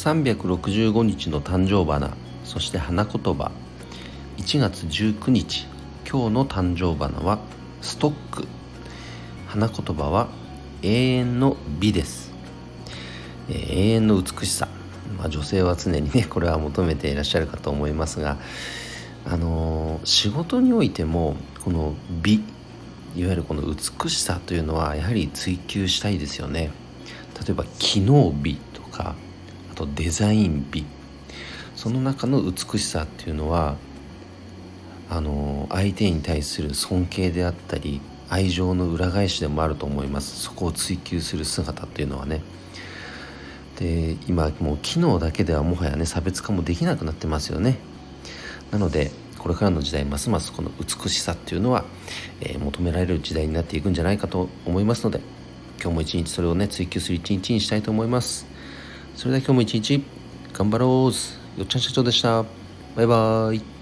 365日の誕生花そして花言葉。1月19日今日の誕生花はストック。花言葉は永遠の美です、えー、永遠の美しさ、まあ、女性は常にねこれは求めていらっしゃるかと思いますがあのー、仕事においてもこの美いわゆるこの美しさというのはやはり追求したいですよね。例えば機能美とかとデザイン美。その中の美しさっていうのはあの相手に対する尊敬であったり愛情の裏返しでもあると思います。そこを追求する姿っていうのはね。で今もう機能だけではもはやね差別化もできなくなってますよね。なのでこれからの時代ますますこの美しさっていうのは、えー、求められる時代になっていくんじゃないかと思いますので今日も一日それをね追求する一日にしたいと思います。それでは今日も一日頑張ろう。よっちゃん社長でした。バイバーイ。